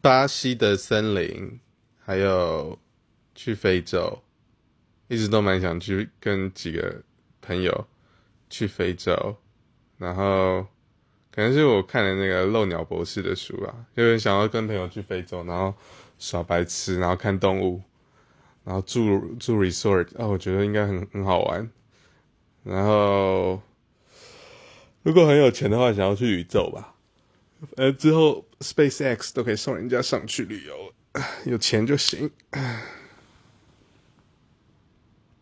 巴西的森林，还有去非洲，一直都蛮想去跟几个朋友去非洲，然后可能是我看了那个漏鸟博士的书啊，就是想要跟朋友去非洲，然后耍白痴，然后看动物，然后住住 resort 啊，我觉得应该很很好玩。然后如果很有钱的话，想要去宇宙吧。呃，之后 SpaceX 都可以送人家上去旅游，有钱就行。